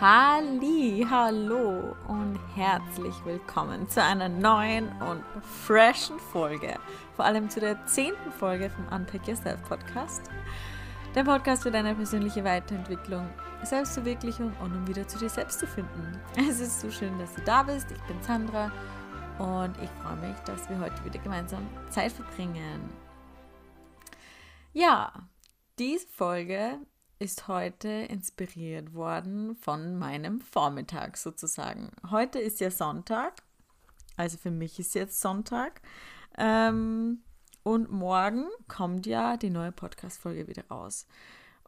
Halli, hallo und herzlich willkommen zu einer neuen und freshen Folge. Vor allem zu der zehnten Folge vom Unpack Yourself Podcast. Der Podcast für deine persönliche Weiterentwicklung, Selbstverwirklichung und um wieder zu dir selbst zu finden. Es ist so schön, dass du da bist. Ich bin Sandra und ich freue mich, dass wir heute wieder gemeinsam Zeit verbringen. Ja, diese Folge ist heute inspiriert worden von meinem Vormittag sozusagen. Heute ist ja Sonntag, also für mich ist jetzt Sonntag. Ähm, und morgen kommt ja die neue Podcast-Folge wieder raus.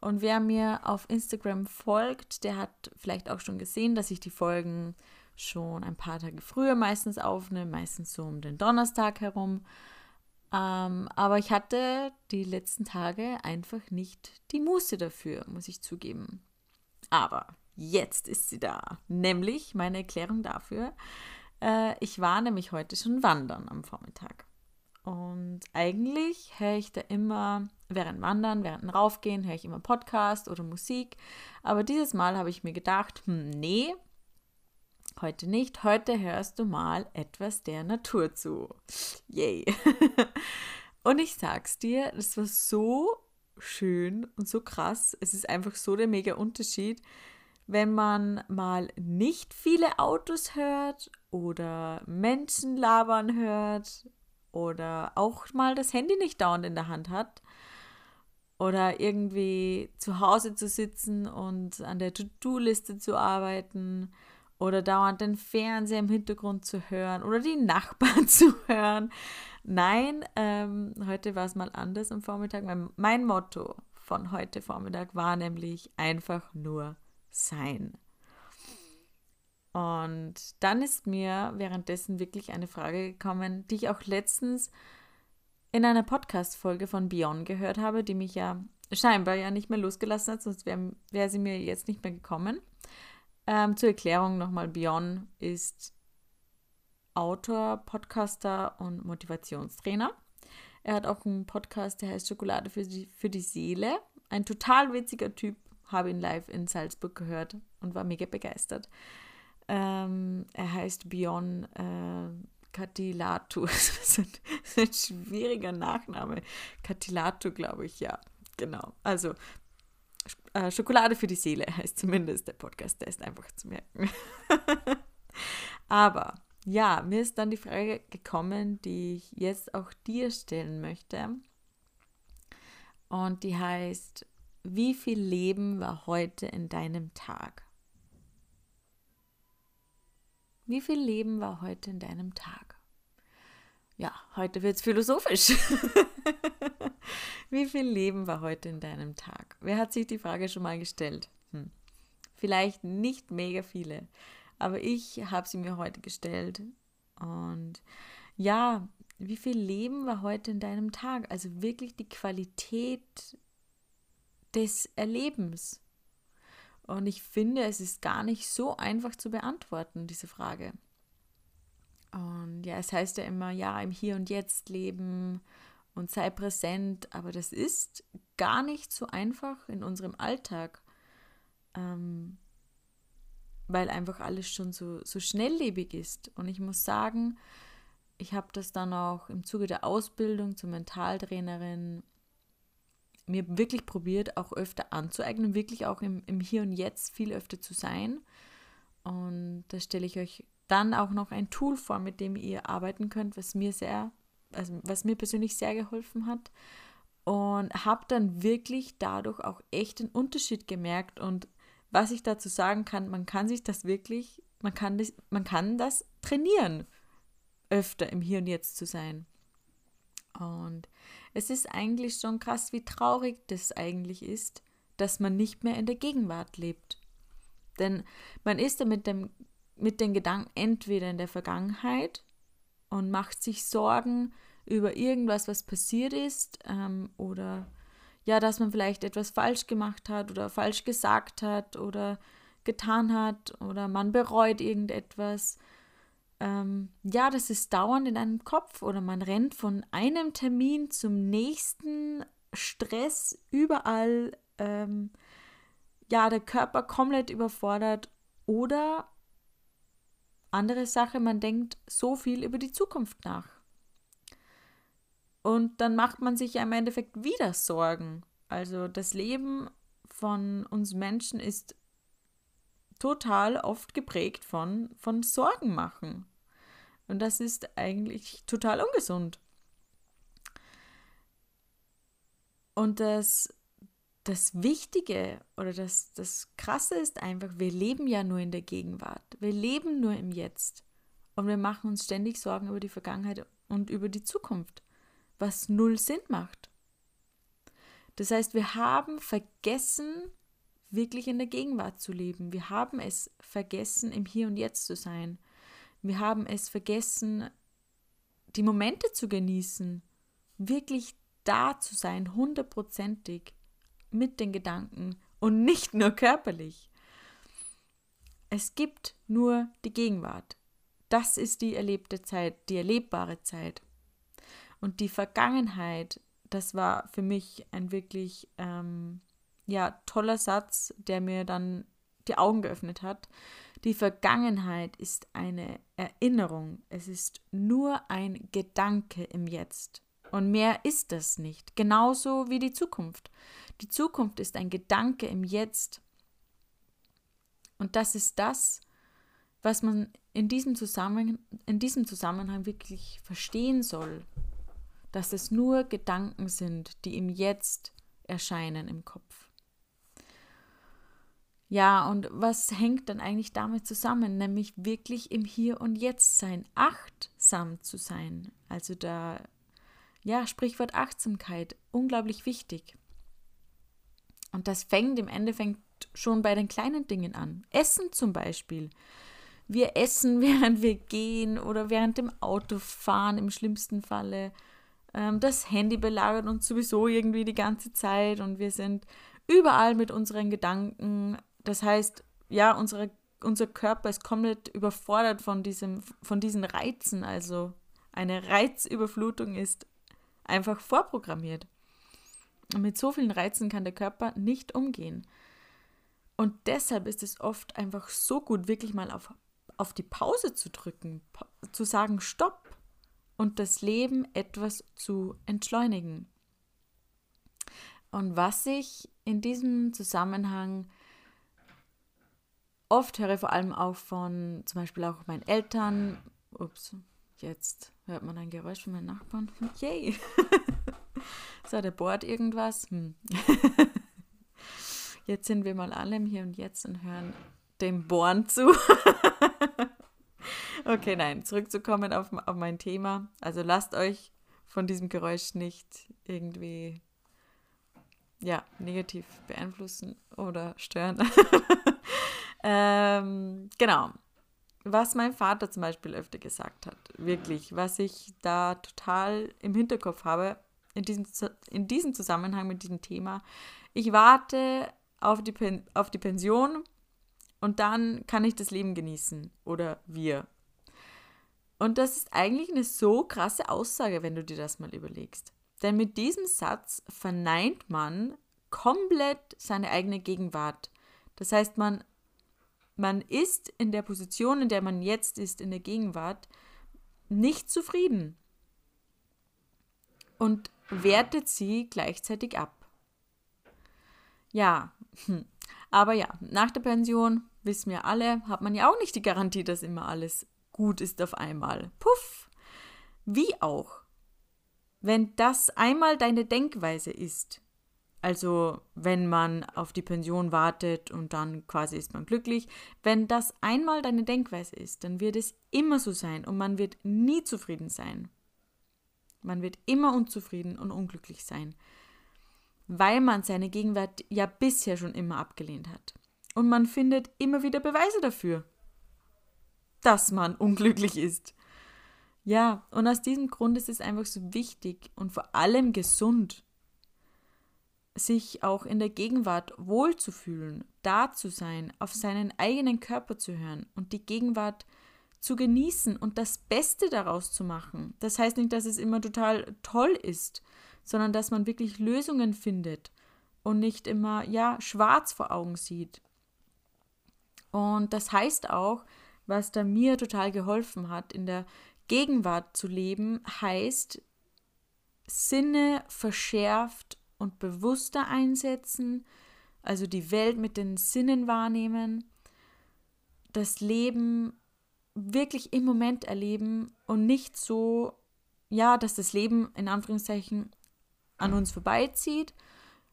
Und wer mir auf Instagram folgt, der hat vielleicht auch schon gesehen, dass ich die Folgen schon ein paar Tage früher meistens aufnehme, meistens so um den Donnerstag herum. Ähm, aber ich hatte die letzten Tage einfach nicht die Muße dafür, muss ich zugeben. Aber jetzt ist sie da, nämlich meine Erklärung dafür. Äh, ich war nämlich heute schon wandern am Vormittag. Und eigentlich höre ich da immer, während Wandern, während Raufgehen, höre ich immer Podcast oder Musik. Aber dieses Mal habe ich mir gedacht, hm, nee, Heute nicht, heute hörst du mal etwas der Natur zu. Yay. und ich sag's dir, das war so schön und so krass. Es ist einfach so der mega Unterschied, wenn man mal nicht viele Autos hört oder Menschen labern hört oder auch mal das Handy nicht dauernd in der Hand hat oder irgendwie zu Hause zu sitzen und an der To-Do-Liste zu arbeiten oder dauernd den Fernseher im Hintergrund zu hören oder die Nachbarn zu hören. Nein, ähm, heute war es mal anders am Vormittag. Mein, mein Motto von heute Vormittag war nämlich einfach nur sein. Und dann ist mir währenddessen wirklich eine Frage gekommen, die ich auch letztens in einer Podcast-Folge von Beyond gehört habe, die mich ja scheinbar ja nicht mehr losgelassen hat, sonst wäre wär sie mir jetzt nicht mehr gekommen. Ähm, zur Erklärung nochmal, Björn ist Autor, Podcaster und Motivationstrainer. Er hat auch einen Podcast, der heißt Schokolade für die, für die Seele. Ein total witziger Typ, habe ihn live in Salzburg gehört und war mega begeistert. Ähm, er heißt Björn äh, das ist ein schwieriger Nachname. Katilatu, glaube ich, ja. Genau. Also Schokolade für die Seele heißt zumindest der Podcast, der ist einfach zu merken. Aber ja, mir ist dann die Frage gekommen, die ich jetzt auch dir stellen möchte. Und die heißt, wie viel Leben war heute in deinem Tag? Wie viel Leben war heute in deinem Tag? Ja, heute wird es philosophisch. Wie viel Leben war heute in deinem Tag? Wer hat sich die Frage schon mal gestellt? Hm. Vielleicht nicht mega viele, aber ich habe sie mir heute gestellt. Und ja, wie viel Leben war heute in deinem Tag? Also wirklich die Qualität des Erlebens. Und ich finde, es ist gar nicht so einfach zu beantworten, diese Frage. Und ja, es heißt ja immer, ja, im Hier und Jetzt leben und sei präsent, aber das ist gar nicht so einfach in unserem Alltag, ähm, weil einfach alles schon so, so schnelllebig ist. Und ich muss sagen, ich habe das dann auch im Zuge der Ausbildung zur Mentaltrainerin mir wirklich probiert, auch öfter anzueignen, wirklich auch im, im Hier und Jetzt viel öfter zu sein. Und da stelle ich euch dann auch noch ein Tool vor, mit dem ihr arbeiten könnt, was mir sehr also was mir persönlich sehr geholfen hat. Und habe dann wirklich dadurch auch echt den Unterschied gemerkt. Und was ich dazu sagen kann, man kann sich das wirklich, man kann das, man kann das trainieren, öfter im Hier und Jetzt zu sein. Und es ist eigentlich schon krass, wie traurig das eigentlich ist, dass man nicht mehr in der Gegenwart lebt. Denn man ist ja mit, dem, mit den Gedanken entweder in der Vergangenheit und macht sich Sorgen über irgendwas, was passiert ist ähm, oder ja, dass man vielleicht etwas falsch gemacht hat oder falsch gesagt hat oder getan hat oder man bereut irgendetwas. Ähm, ja, das ist dauernd in einem Kopf oder man rennt von einem Termin zum nächsten, Stress überall. Ähm, ja, der Körper komplett überfordert Oder andere Sache, man denkt so viel über die Zukunft nach. Und dann macht man sich ja im Endeffekt wieder Sorgen. Also das Leben von uns Menschen ist total oft geprägt von, von Sorgen machen. Und das ist eigentlich total ungesund. Und das, das Wichtige oder das, das Krasse ist einfach, wir leben ja nur in der Gegenwart. Wir leben nur im Jetzt. Und wir machen uns ständig Sorgen über die Vergangenheit und über die Zukunft was null Sinn macht. Das heißt, wir haben vergessen, wirklich in der Gegenwart zu leben. Wir haben es vergessen, im Hier und Jetzt zu sein. Wir haben es vergessen, die Momente zu genießen, wirklich da zu sein, hundertprozentig mit den Gedanken und nicht nur körperlich. Es gibt nur die Gegenwart. Das ist die erlebte Zeit, die erlebbare Zeit. Und die Vergangenheit, das war für mich ein wirklich ähm, ja, toller Satz, der mir dann die Augen geöffnet hat. Die Vergangenheit ist eine Erinnerung. Es ist nur ein Gedanke im Jetzt. Und mehr ist das nicht. Genauso wie die Zukunft. Die Zukunft ist ein Gedanke im Jetzt. Und das ist das, was man in diesem, Zusammenhang, in diesem Zusammenhang wirklich verstehen soll dass es nur Gedanken sind, die ihm jetzt erscheinen im Kopf. Ja, und was hängt dann eigentlich damit zusammen? Nämlich wirklich im Hier und Jetzt sein, achtsam zu sein. Also da, ja, Sprichwort Achtsamkeit, unglaublich wichtig. Und das fängt im Endeffekt schon bei den kleinen Dingen an. Essen zum Beispiel. Wir essen, während wir gehen oder während dem Autofahren im schlimmsten Falle ähm, das Handy belagert uns sowieso irgendwie die ganze Zeit und wir sind überall mit unseren Gedanken. Das heißt, ja, unsere, unser Körper ist komplett überfordert von, diesem, von diesen Reizen. Also eine Reizüberflutung ist einfach vorprogrammiert. Mit so vielen Reizen kann der Körper nicht umgehen. Und deshalb ist es oft einfach so gut, wirklich mal auf, auf die Pause zu drücken, zu sagen, stopp, und das Leben etwas zu entschleunigen. Und was ich in diesem Zusammenhang oft höre, vor allem auch von zum Beispiel auch meinen Eltern, ups, jetzt hört man ein Geräusch von meinen Nachbarn, yay, so, der bohrt irgendwas. Hm. Jetzt sind wir mal alle im Hier und Jetzt und hören dem Bohren zu. Okay, nein, zurückzukommen auf, auf mein Thema. Also lasst euch von diesem Geräusch nicht irgendwie ja, negativ beeinflussen oder stören. ähm, genau. Was mein Vater zum Beispiel öfter gesagt hat, wirklich, was ich da total im Hinterkopf habe, in diesem, in diesem Zusammenhang mit diesem Thema, ich warte auf die, auf die Pension und dann kann ich das Leben genießen. Oder wir. Und das ist eigentlich eine so krasse Aussage, wenn du dir das mal überlegst. Denn mit diesem Satz verneint man komplett seine eigene Gegenwart. Das heißt, man, man ist in der Position, in der man jetzt ist, in der Gegenwart, nicht zufrieden und wertet sie gleichzeitig ab. Ja, hm. aber ja, nach der Pension, wissen wir alle, hat man ja auch nicht die Garantie, dass immer alles gut ist auf einmal. Puff! Wie auch. Wenn das einmal deine Denkweise ist, also wenn man auf die Pension wartet und dann quasi ist man glücklich, wenn das einmal deine Denkweise ist, dann wird es immer so sein und man wird nie zufrieden sein. Man wird immer unzufrieden und unglücklich sein, weil man seine Gegenwart ja bisher schon immer abgelehnt hat. Und man findet immer wieder Beweise dafür dass man unglücklich ist. Ja, und aus diesem Grund ist es einfach so wichtig und vor allem gesund, sich auch in der Gegenwart wohlzufühlen, da zu sein, auf seinen eigenen Körper zu hören und die Gegenwart zu genießen und das Beste daraus zu machen. Das heißt nicht, dass es immer total toll ist, sondern dass man wirklich Lösungen findet und nicht immer, ja, schwarz vor Augen sieht. Und das heißt auch, was da mir total geholfen hat, in der Gegenwart zu leben, heißt Sinne verschärft und bewusster einsetzen, also die Welt mit den Sinnen wahrnehmen, das Leben wirklich im Moment erleben und nicht so, ja, dass das Leben in Anführungszeichen an uns vorbeizieht,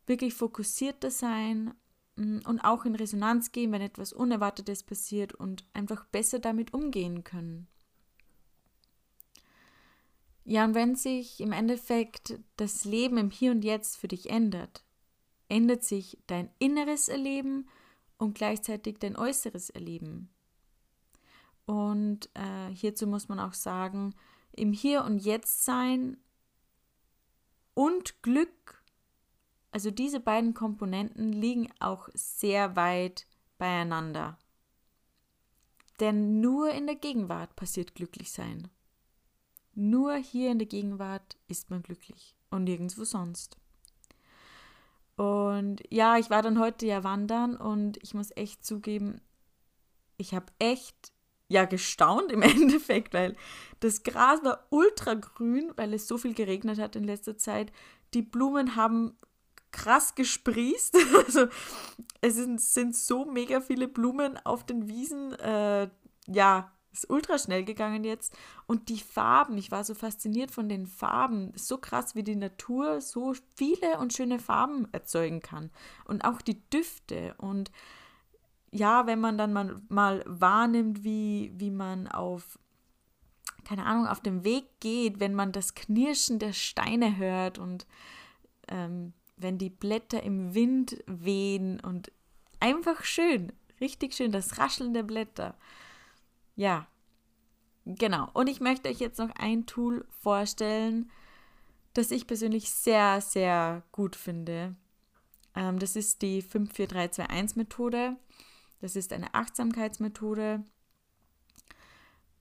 wirklich fokussierter sein mm, und auch in Resonanz gehen, wenn etwas Unerwartetes passiert und einfach besser damit umgehen können. Ja, und wenn sich im Endeffekt das Leben im Hier und Jetzt für dich ändert, ändert sich dein inneres Erleben und gleichzeitig dein äußeres Erleben. Und äh, hierzu muss man auch sagen, im Hier und Jetzt sein und Glück, also diese beiden Komponenten liegen auch sehr weit beieinander. Denn nur in der Gegenwart passiert glücklich sein. Nur hier in der Gegenwart ist man glücklich und nirgendwo sonst. Und ja, ich war dann heute ja wandern und ich muss echt zugeben, ich habe echt ja gestaunt im Endeffekt, weil das Gras war ultra grün, weil es so viel geregnet hat in letzter Zeit. Die Blumen haben krass gesprießt. Also es sind, sind so mega viele Blumen auf den Wiesen. Äh, ja, ist ultra schnell gegangen jetzt. Und die Farben, ich war so fasziniert von den Farben. So krass, wie die Natur so viele und schöne Farben erzeugen kann. Und auch die Düfte. Und ja, wenn man dann mal, mal wahrnimmt, wie, wie man auf, keine Ahnung, auf dem Weg geht, wenn man das Knirschen der Steine hört und ähm, wenn die Blätter im Wind wehen und einfach schön, richtig schön, das Rascheln der Blätter. Ja, genau. Und ich möchte euch jetzt noch ein Tool vorstellen, das ich persönlich sehr, sehr gut finde. Ähm, das ist die 54321-Methode. Das ist eine Achtsamkeitsmethode,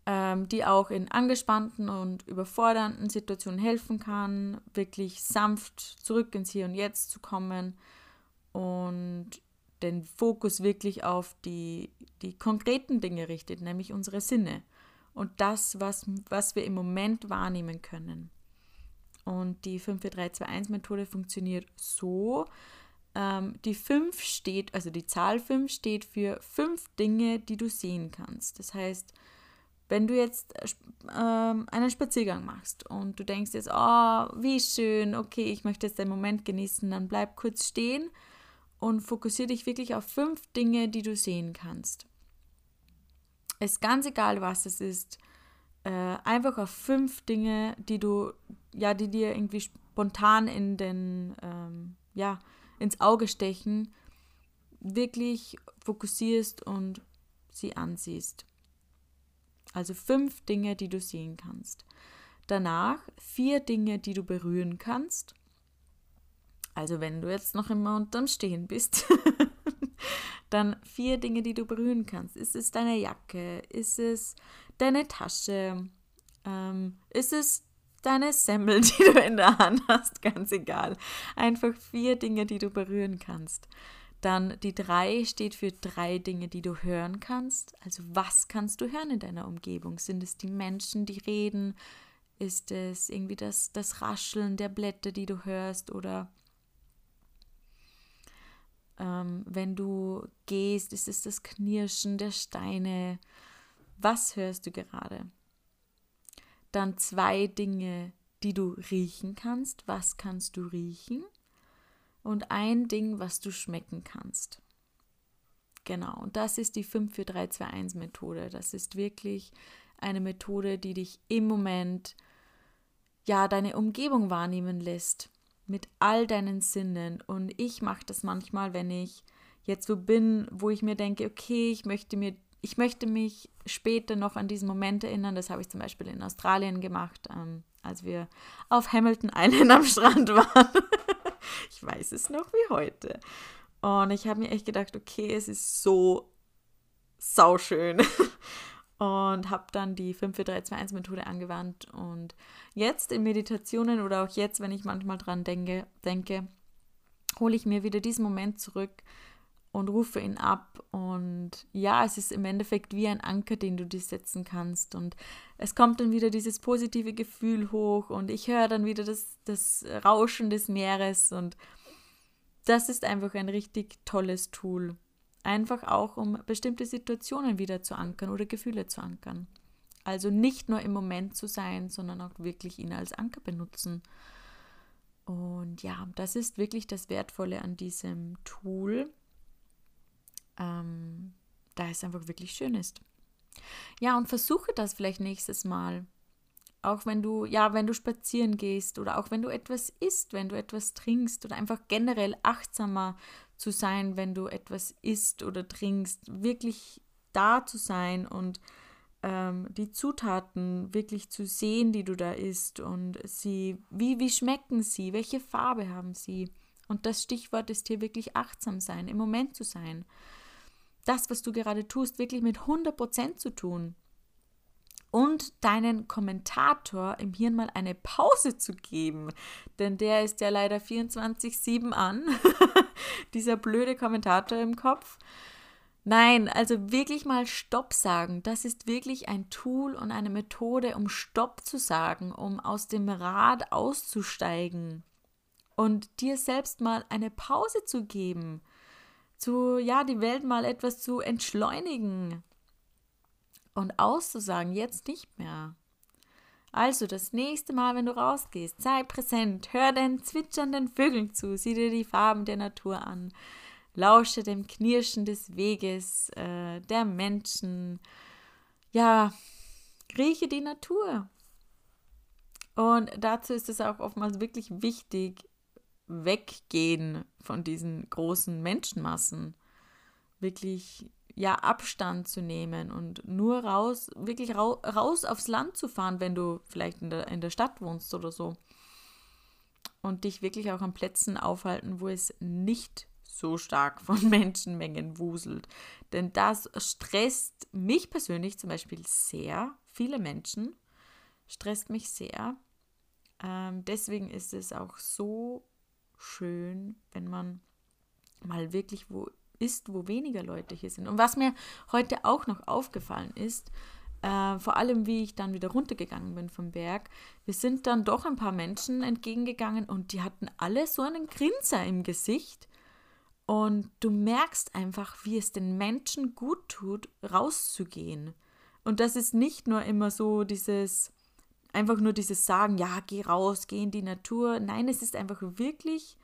ähm, die auch in angespannten und überfordernden Situationen helfen kann, wirklich sanft zurück ins Hier und Jetzt zu kommen und den Fokus wirklich auf die, die konkreten Dinge richtet, nämlich unsere Sinne und das, was, was wir im Moment wahrnehmen können. Und die 54321-Methode funktioniert so, ähm, die 5 steht, also die Zahl 5 steht für fünf Dinge, die du sehen kannst. Das heißt, wenn du jetzt äh, ähm, einen Spaziergang machst und du denkst jetzt, oh, wie schön, okay, ich möchte jetzt den Moment genießen, dann bleib kurz stehen und fokussiere dich wirklich auf fünf Dinge, die du sehen kannst. Es ist ganz egal, was es ist. Äh, einfach auf fünf Dinge, die du, ja, die dir irgendwie spontan in den, ähm, ja, ins Auge stechen, wirklich fokussierst und sie ansiehst. Also fünf Dinge, die du sehen kannst. Danach vier Dinge, die du berühren kannst. Also wenn du jetzt noch immer unterm Stehen bist, dann vier Dinge, die du berühren kannst. Ist es deine Jacke? Ist es deine Tasche? Ähm, ist es deine Semmel, die du in der Hand hast, ganz egal. Einfach vier Dinge, die du berühren kannst. Dann die drei steht für drei Dinge, die du hören kannst. Also was kannst du hören in deiner Umgebung? Sind es die Menschen, die reden? Ist es irgendwie das, das Rascheln der Blätter, die du hörst? Oder ähm, wenn du gehst, ist es das Knirschen der Steine? Was hörst du gerade? Dann zwei Dinge, die du riechen kannst. Was kannst du riechen? Und ein Ding, was du schmecken kannst. Genau, und das ist die 54321 Methode. Das ist wirklich eine Methode, die dich im Moment ja deine Umgebung wahrnehmen lässt mit all deinen Sinnen. Und ich mache das manchmal, wenn ich jetzt so bin, wo ich mir denke, okay, ich möchte mir ich möchte mich später noch an diesen Moment erinnern. Das habe ich zum Beispiel in Australien gemacht, ähm, als wir auf Hamilton Island am Strand waren. ich weiß es noch wie heute. Und ich habe mir echt gedacht, okay, es ist so sauschön. und habe dann die 54321-Methode angewandt. Und jetzt in Meditationen oder auch jetzt, wenn ich manchmal dran denke, denke hole ich mir wieder diesen Moment zurück und rufe ihn ab. Und ja, es ist im Endeffekt wie ein Anker, den du dir setzen kannst. Und es kommt dann wieder dieses positive Gefühl hoch und ich höre dann wieder das, das Rauschen des Meeres. Und das ist einfach ein richtig tolles Tool. Einfach auch, um bestimmte Situationen wieder zu ankern oder Gefühle zu ankern. Also nicht nur im Moment zu sein, sondern auch wirklich ihn als Anker benutzen. Und ja, das ist wirklich das Wertvolle an diesem Tool ähm, da es einfach wirklich schön ist. Ja, und versuche das vielleicht nächstes Mal. Auch wenn du, ja, wenn du spazieren gehst oder auch wenn du etwas isst, wenn du etwas trinkst oder einfach generell achtsamer zu sein, wenn du etwas isst oder trinkst, wirklich da zu sein und ähm, die Zutaten wirklich zu sehen, die du da isst und sie, wie, wie schmecken sie, welche Farbe haben sie. Und das Stichwort ist hier wirklich achtsam sein, im Moment zu sein das, was du gerade tust, wirklich mit 100% zu tun. Und deinen Kommentator im Hirn mal eine Pause zu geben. Denn der ist ja leider 24-7 an. Dieser blöde Kommentator im Kopf. Nein, also wirklich mal Stopp sagen. Das ist wirklich ein Tool und eine Methode, um Stopp zu sagen, um aus dem Rad auszusteigen und dir selbst mal eine Pause zu geben zu, ja, die Welt mal etwas zu entschleunigen und auszusagen, jetzt nicht mehr. Also das nächste Mal, wenn du rausgehst, sei präsent, hör den zwitschernden Vögeln zu, sieh dir die Farben der Natur an, lausche dem Knirschen des Weges, äh, der Menschen, ja, rieche die Natur. Und dazu ist es auch oftmals wirklich wichtig, weggehen von diesen großen Menschenmassen, wirklich ja Abstand zu nehmen und nur raus, wirklich ra raus aufs Land zu fahren, wenn du vielleicht in der, in der Stadt wohnst oder so. Und dich wirklich auch an Plätzen aufhalten, wo es nicht so stark von Menschenmengen wuselt. Denn das stresst mich persönlich zum Beispiel sehr. Viele Menschen stresst mich sehr. Ähm, deswegen ist es auch so schön, wenn man mal wirklich wo ist, wo weniger Leute hier sind. Und was mir heute auch noch aufgefallen ist, äh, vor allem wie ich dann wieder runtergegangen bin vom Berg, wir sind dann doch ein paar Menschen entgegengegangen und die hatten alle so einen Grinser im Gesicht. Und du merkst einfach, wie es den Menschen gut tut, rauszugehen. Und das ist nicht nur immer so dieses, einfach nur dieses Sagen, ja, geh raus, geh in die Natur. Nein, es ist einfach wirklich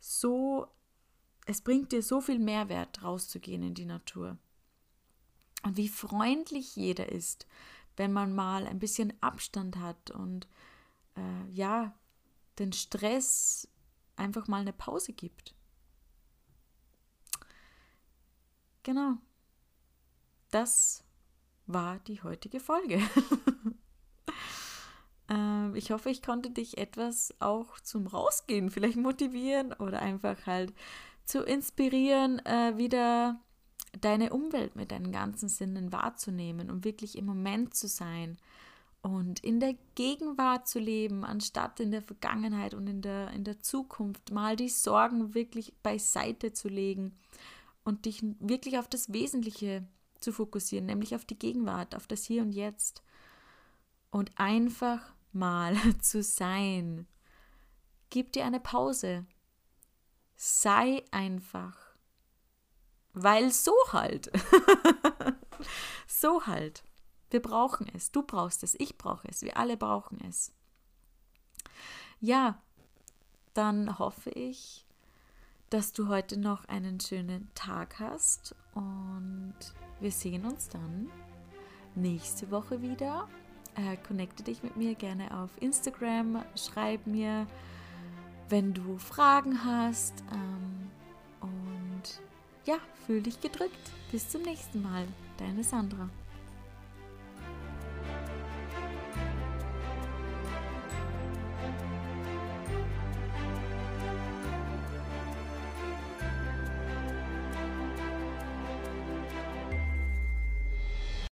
so, es bringt dir so viel Mehrwert, rauszugehen in die Natur. Und wie freundlich jeder ist, wenn man mal ein bisschen Abstand hat und äh, ja, den Stress einfach mal eine Pause gibt. Genau. Das war die heutige Folge. Ähm, ich hoffe, ich konnte dich etwas auch zum Rausgehen vielleicht motivieren oder einfach halt zu inspirieren, äh, wieder deine Umwelt mit deinen ganzen Sinnen wahrzunehmen und wirklich im Moment zu sein und in der Gegenwart zu leben, anstatt in der Vergangenheit und in der, in der Zukunft, mal die Sorgen wirklich beiseite zu legen und dich wirklich auf das Wesentliche zu fokussieren, nämlich auf die Gegenwart, auf das Hier und Jetzt und einfach mal zu sein. Gib dir eine Pause. Sei einfach. Weil so halt. so halt. Wir brauchen es. Du brauchst es. Ich brauche es. Wir alle brauchen es. Ja, dann hoffe ich, dass du heute noch einen schönen Tag hast und wir sehen uns dann nächste Woche wieder äh, connecte dich mit mir gerne auf Instagram, schreib mir, wenn du Fragen hast. Ähm, und ja, fühl dich gedrückt. Bis zum nächsten Mal. Deine Sandra.